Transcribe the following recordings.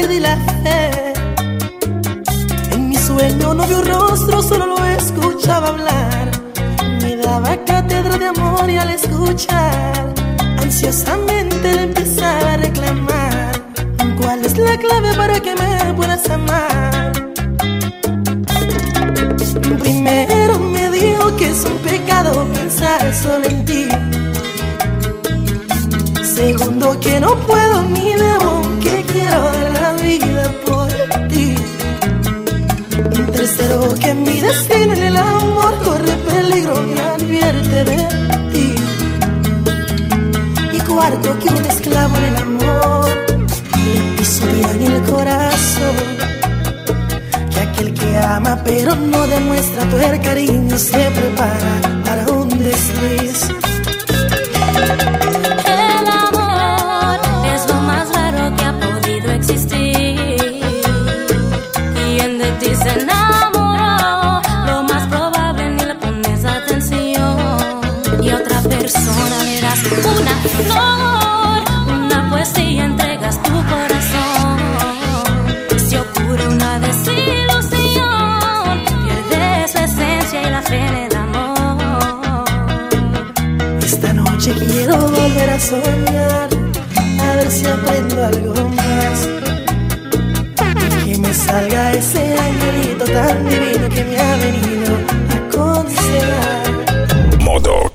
perdí la fe. En mi sueño no vio rostro, solo lo escuchaba hablar. Me daba cátedra de amor y al escuchar, ansiosamente le empezaba a reclamar. ¿Cuál es la clave para que me puedas amar? Primero me dijo que es un pecado pensar solo en ti. Segundo que no puedo mirar Pero que mi destino en el amor corre peligro me advierte de ti. Y cuarto que un esclavo en el amor le pisotean el corazón el que ama pero no demuestra tu cariño se prepara para un desliz. soñar, a ver si aprendo algo más. Que me salga ese angelito tan divino que me ha venido a considerar. Modo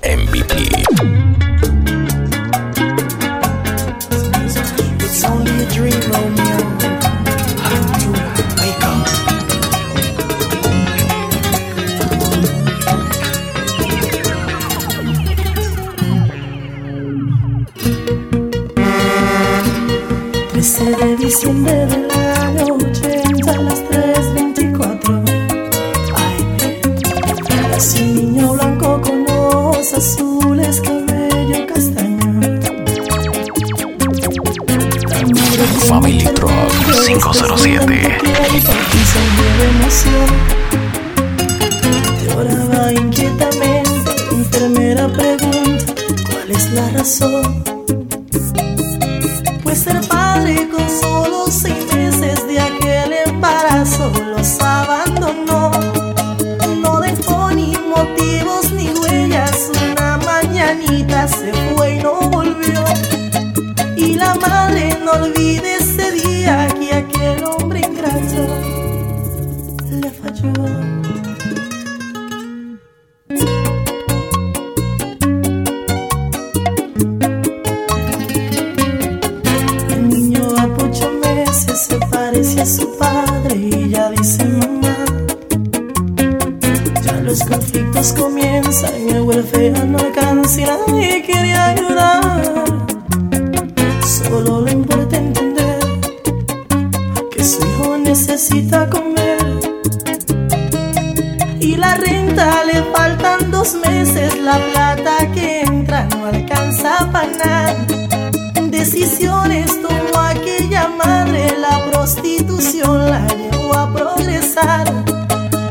Decisiones tomó aquella madre, la prostitución la llevó a progresar.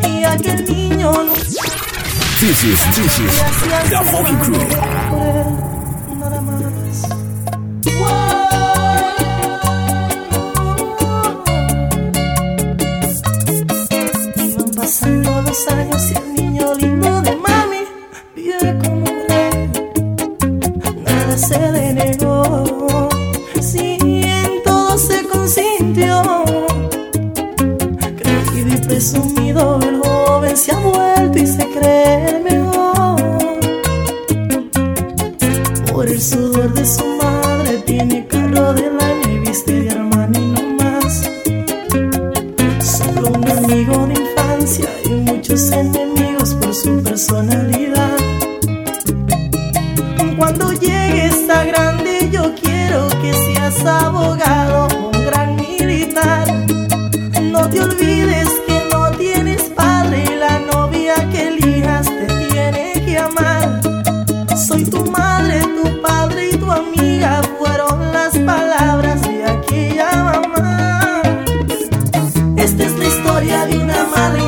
Y aquel niño no. This is, this is the Crew. querer.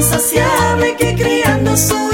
insociable que criando su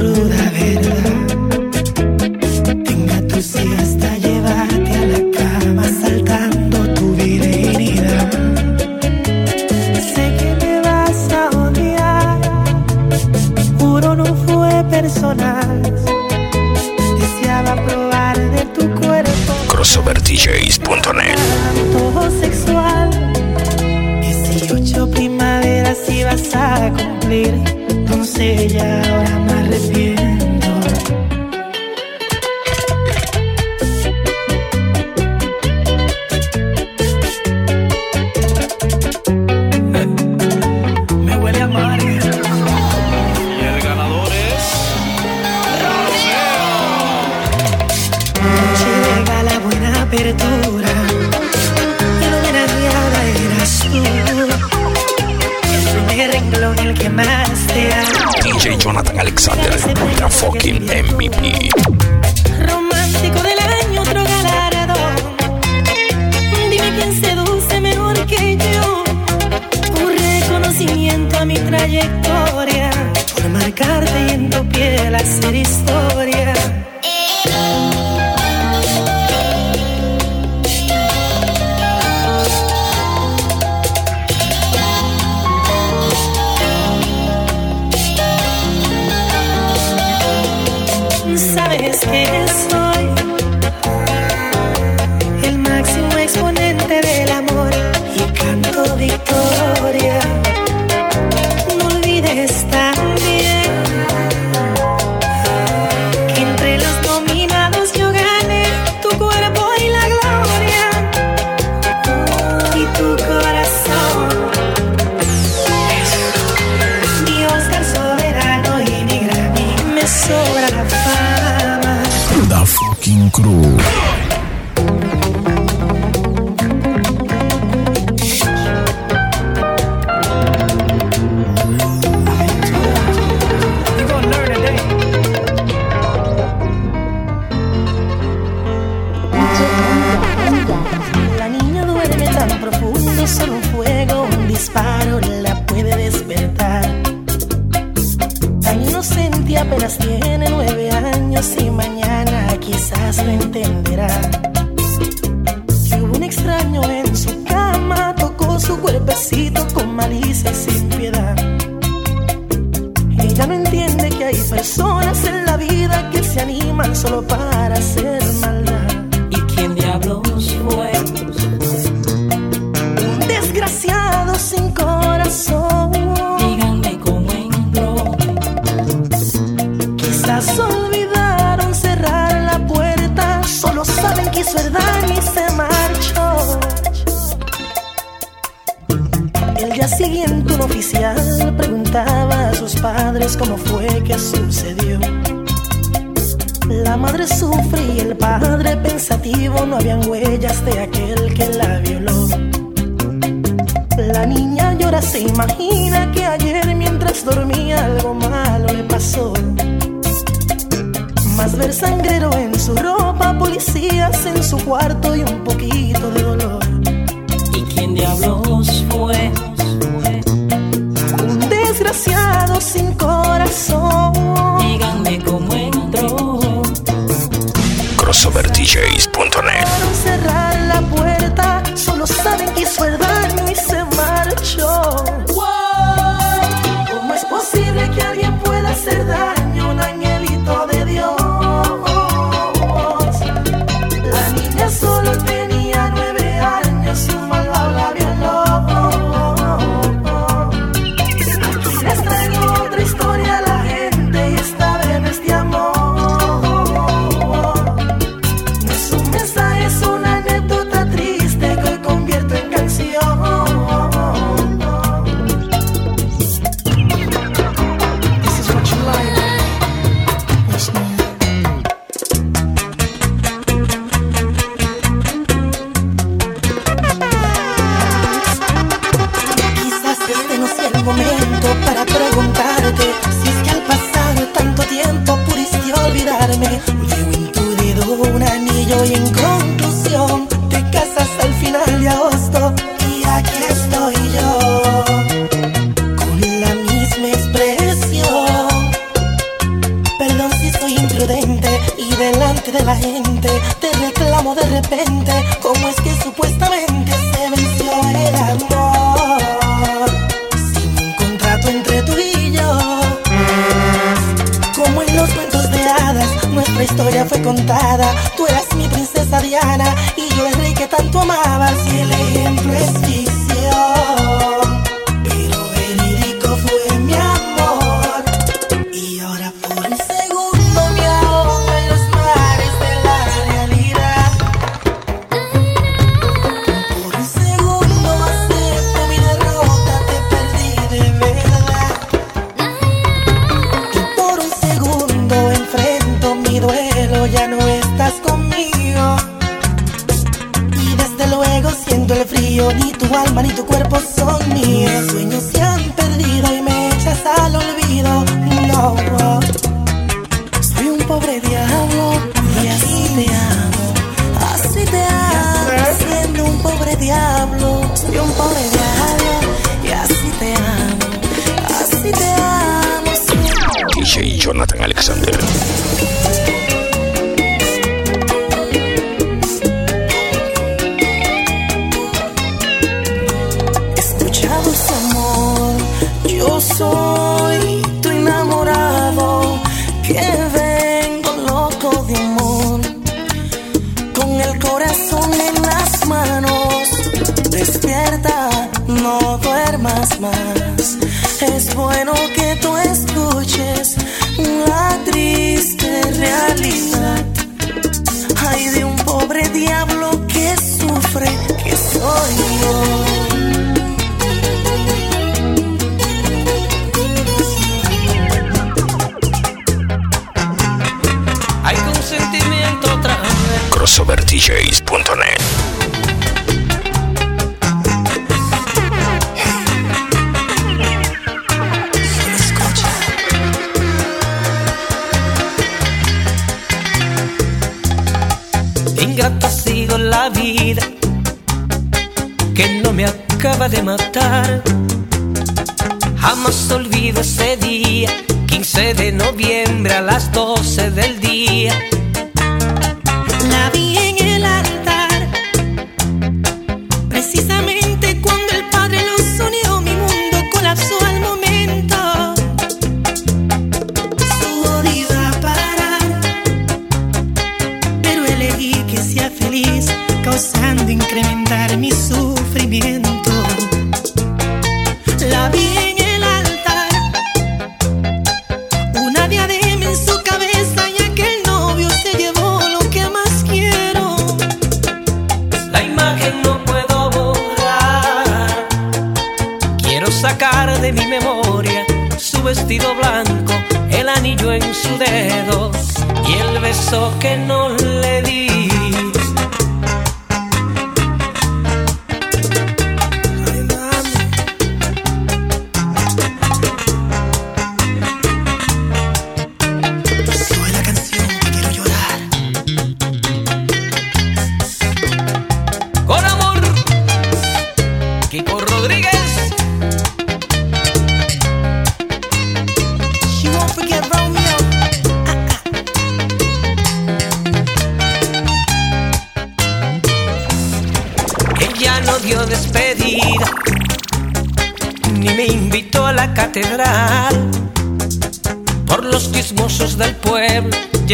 ruda. solo para hacer maldad. ¿Y quién diablos fue? Un desgraciado sin corazón. Díganme cómo entró. Quizás olvidaron cerrar la puerta. Solo saben que hizo el daño y se marchó. El día siguiente un oficial preguntaba a sus padres cómo fue que su no habían huellas de aquí blanco, el anillo en su dedo y el beso que no le di.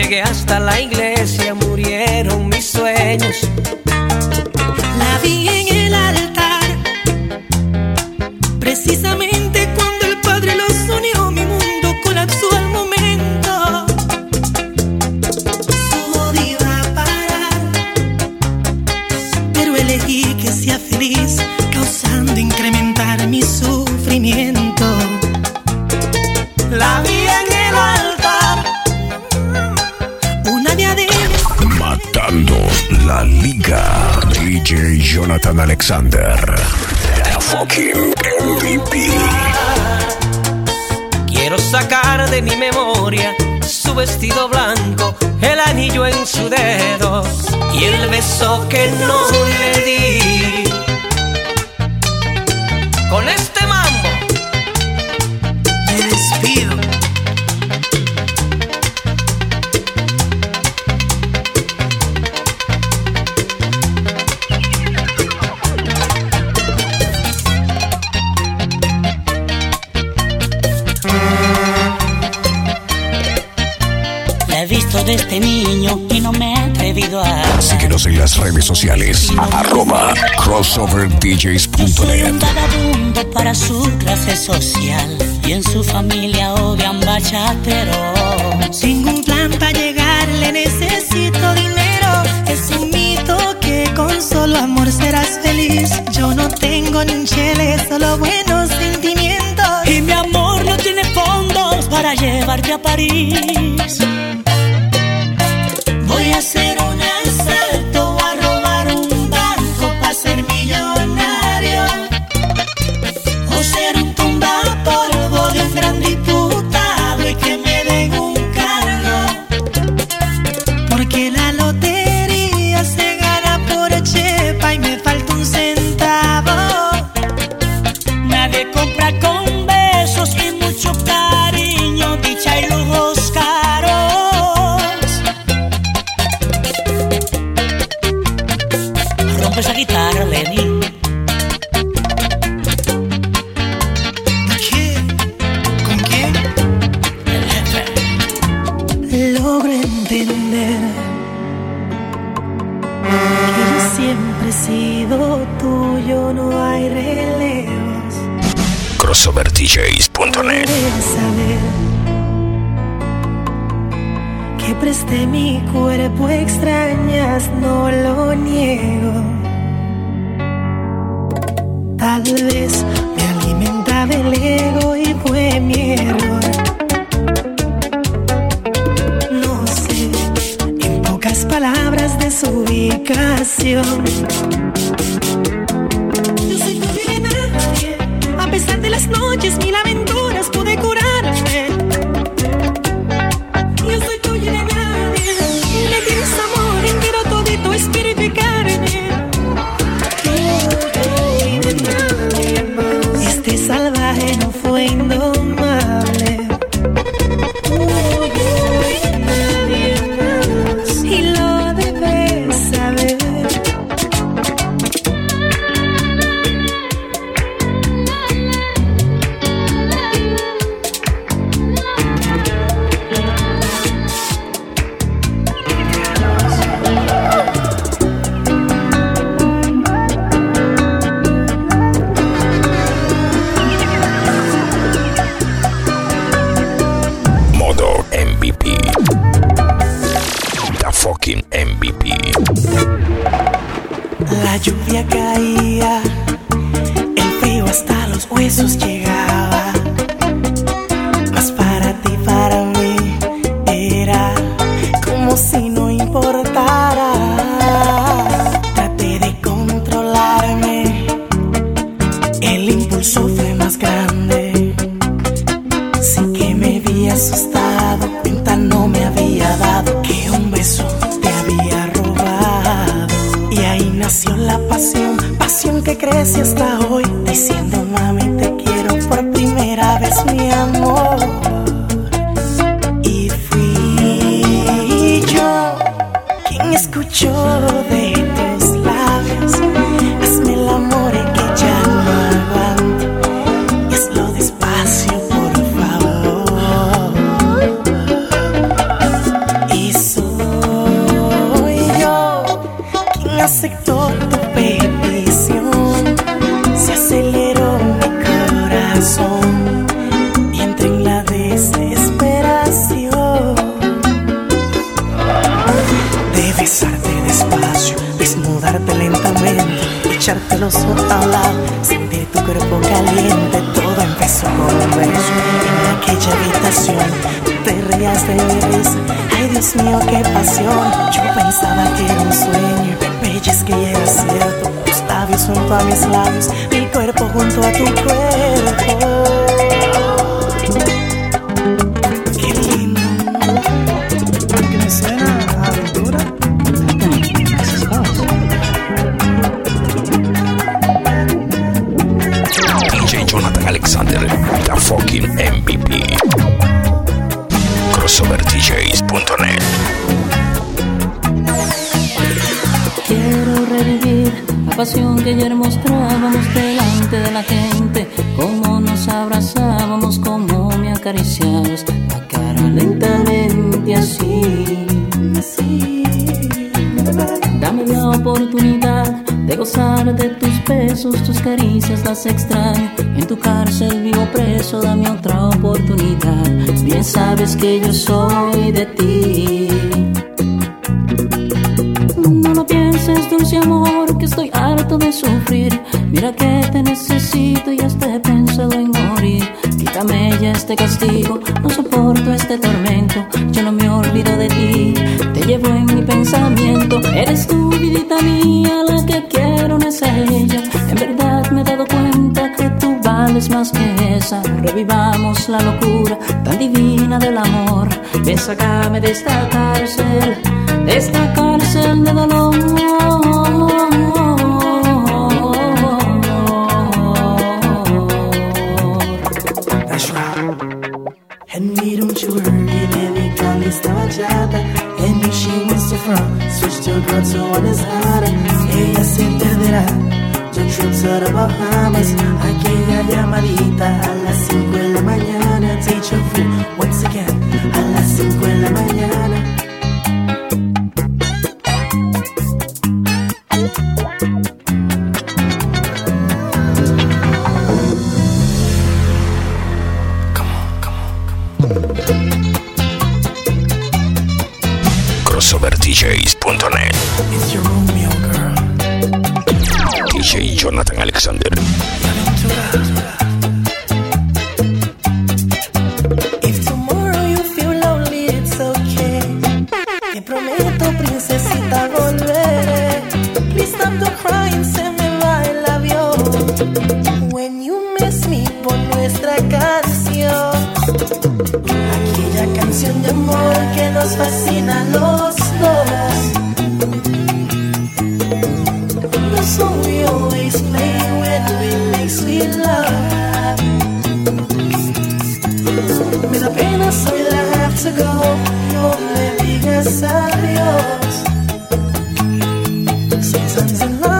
Llegué hasta la iglesia, murieron mis sueños. La vi en el altar. Precisamente cuando el Padre los unió, mi mundo colapsó al momento. Su odio iba a parar, pero elegí que sea feliz, causando incrementar mi sufrimiento. La vi liga. DJ Jonathan Alexander. The fucking MVP. quiero sacar de mi memoria su vestido blanco, el anillo en su dedo y el beso que no le di. Con este Síguenos en las redes sociales. Arroba CrossoverDJs.net. para su clase social y en su familia odian bachatero. Sin un plan para llegarle necesito dinero. Es un mito que con solo amor serás feliz. Yo no tengo ni un solo buenos sentimientos. Y mi amor no tiene fondos para llevarte a París. asustado, pinta no me había dado que un beso te había robado. Y ahí nació la pasión, pasión que crece hasta hoy, diciendo mami te quiero por primera vez mi amor. Sexta la locura tan divina del amor. Ven, sacame de esta cárcel no me digas adiós. Sometimes in life.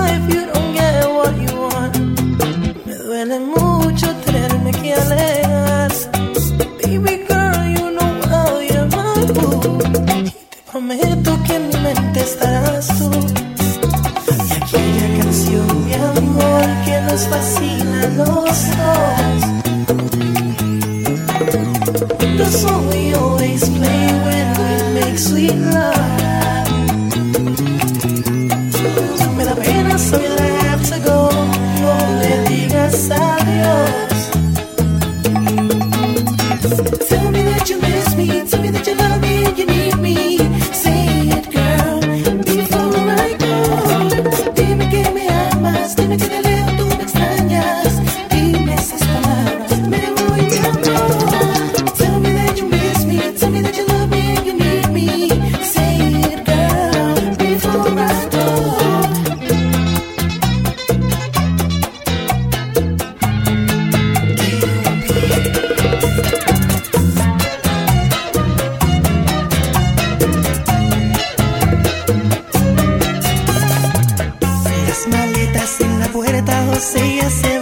maletas en la puerta, José y hace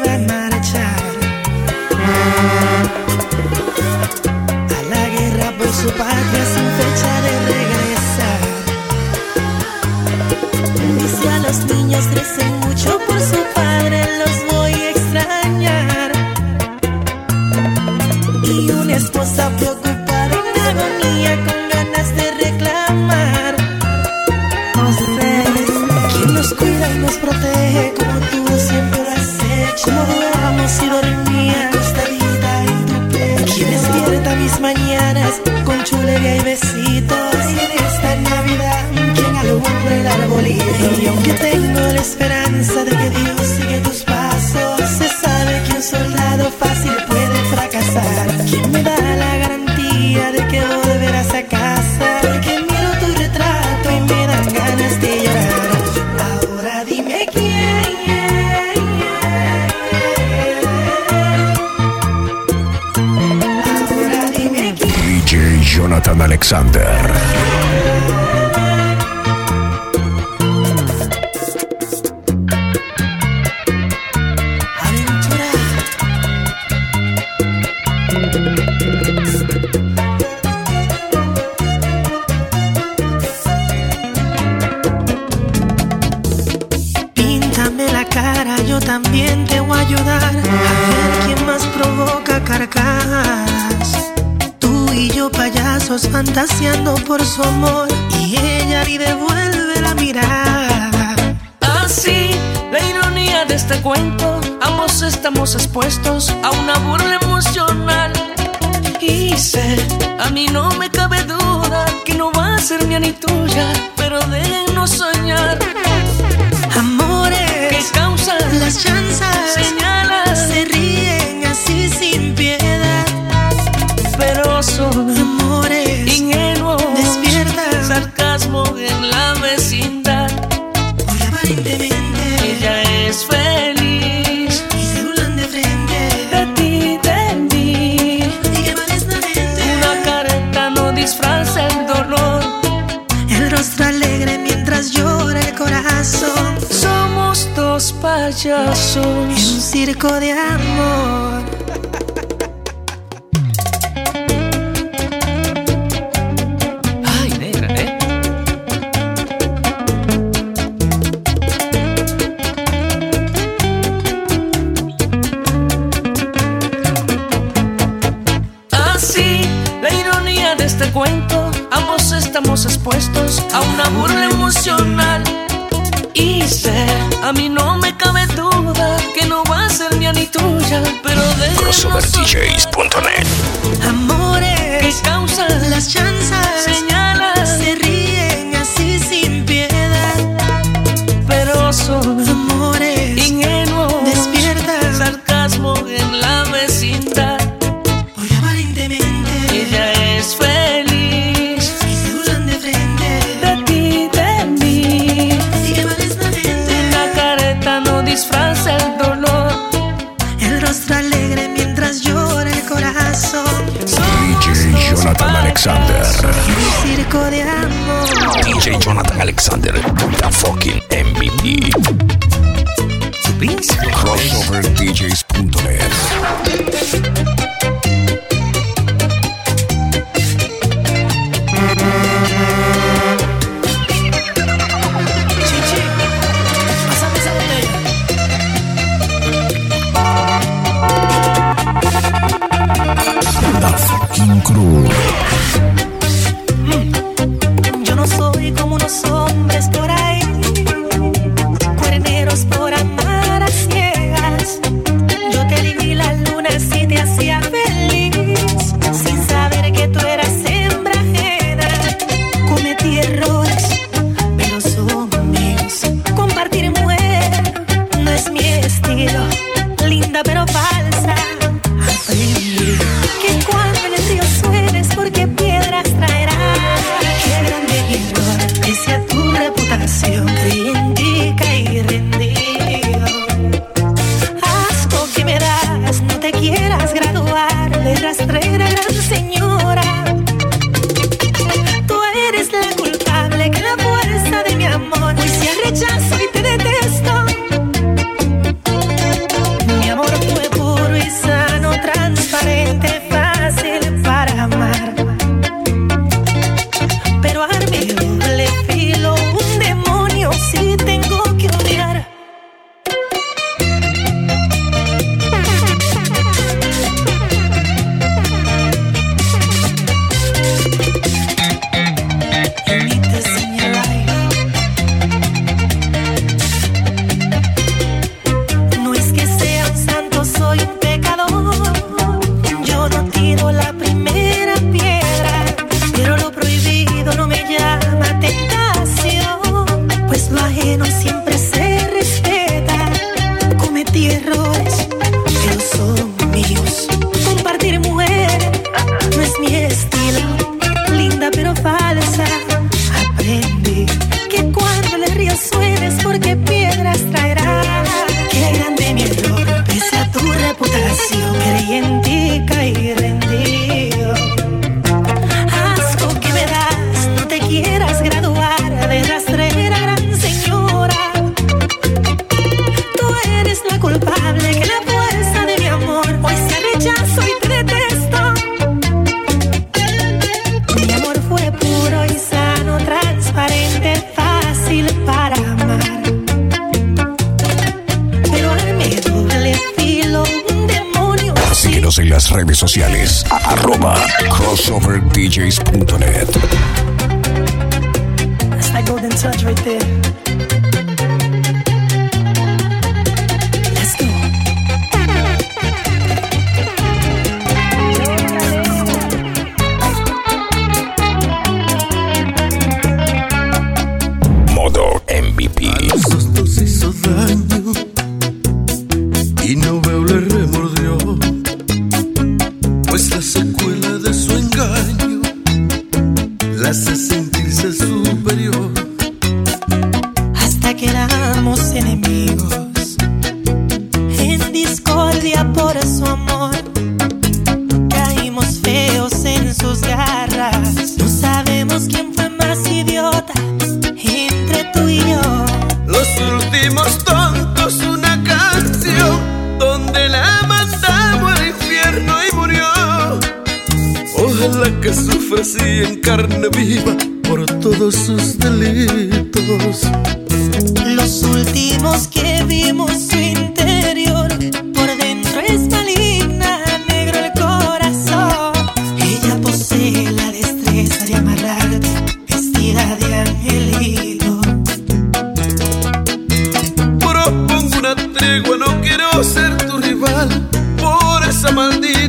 fantaseando por su amor y ella ni devuelve la mirada. Así, la ironía de este cuento, ambos estamos expuestos a una burla emocional. Y sé, a mí no me cabe duda que no va a ser mía ni tuya, pero déjenos soñar. Amores, que causan las chanzas? Señal payasos un circo de amor. Ay, negra, ¿eh? Ah, Así, la ironía de este cuento, ambos estamos expuestos a una burla emocional. Y sé, a mi nombre marcha, pero de CrossoverDJs.net Amores que causan las chanzas. Alexander. Circo de amor. DJ Jonathan Alexander, the fucking MVP. Crossover DJ.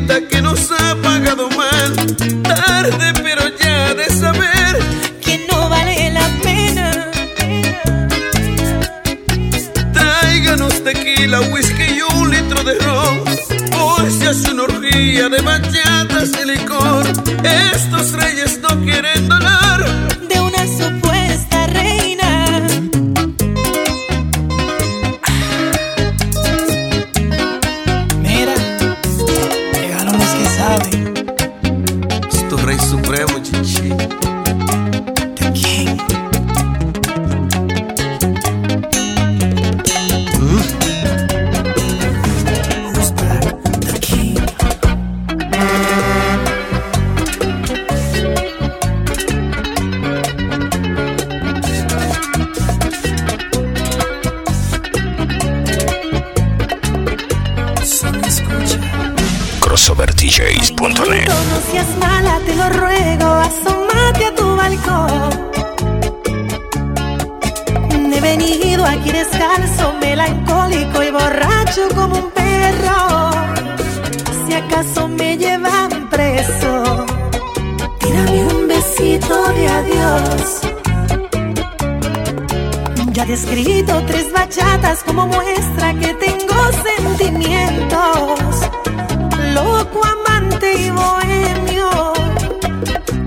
que nos ha pagado mal. Tarde, pero ya de saber que no vale la pena. Tráiganos tequila, whisky y un litro de ron. Hoy se hace una orgía de bachatas y licor. Estos He descrito tres bachatas como muestra que tengo sentimientos. Loco, amante y bohemio,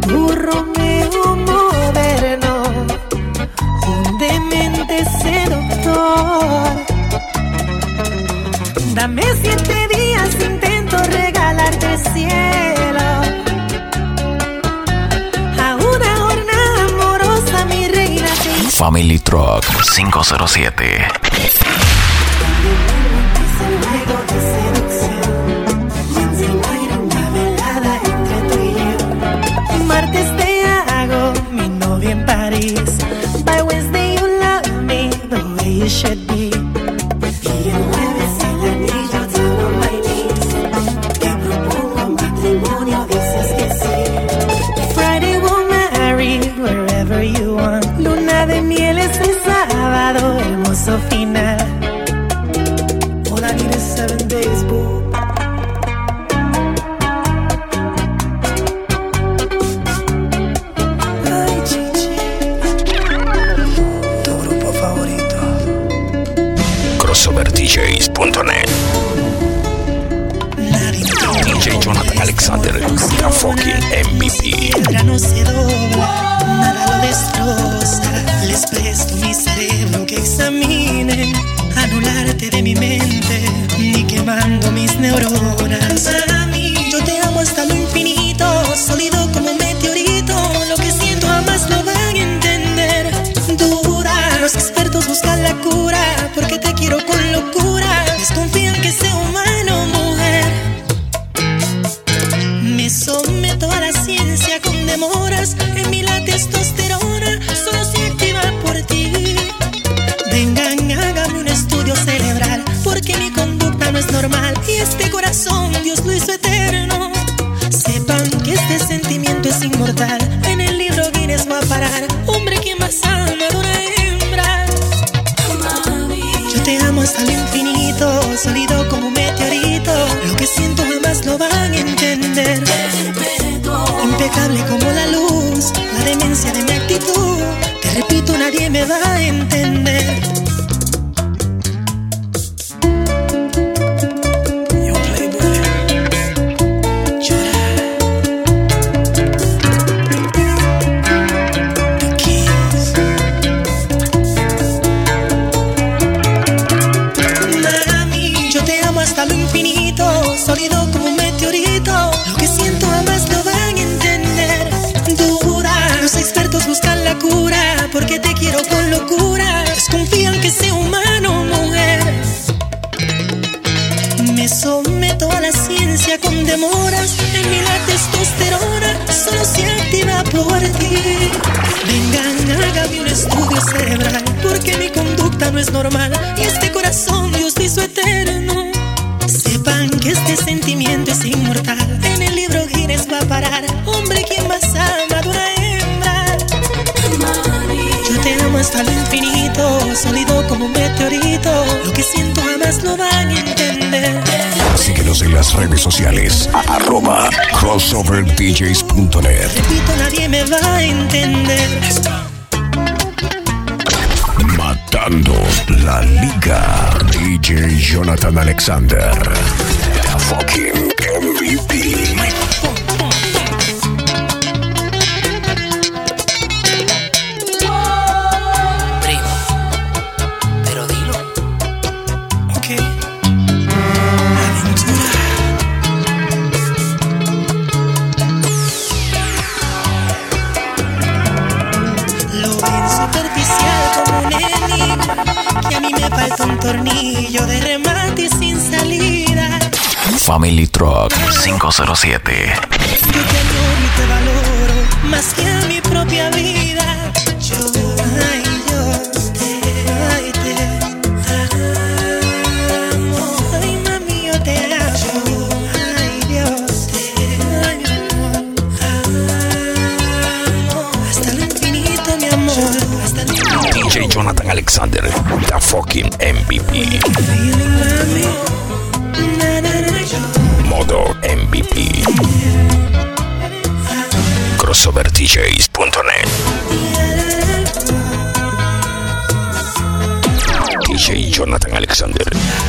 tu Romeo moderno, un demente seductor. Dame siete días, intento regalarte el cielo. A una horna amorosa mi reina. Family Truck 507. DJJonathan.net. DJ Jonathan Alexander, the fucking MVP. No se dobla, nada lo destroza. Les presto mi cerebro que examinen, anularte de mi mente, ni quemando mis neuronas. Para mí, yo te amo hasta lo infinito, sólido como un me love. crossoverdjs.net. Repito, nadie me va a entender. Matando la liga. DJ Jonathan Alexander. The fucking hasta lo infinito, mi amor. Hasta el infinito. DJ Jonathan Alexander. The fucking MVP. MVP. CrossoverDJs.net. DJ Jonathan Alexander.